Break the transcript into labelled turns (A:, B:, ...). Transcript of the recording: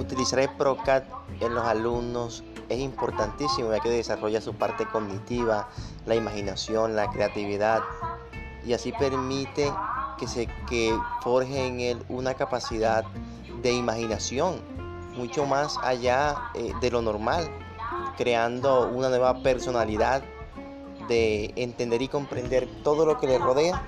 A: Utilizar el PROCAT en los alumnos es importantísimo ya que desarrolla su parte cognitiva, la imaginación, la creatividad y así permite que se que forje en él una capacidad de imaginación mucho más allá eh, de lo normal, creando una nueva personalidad de entender y comprender todo lo que le rodea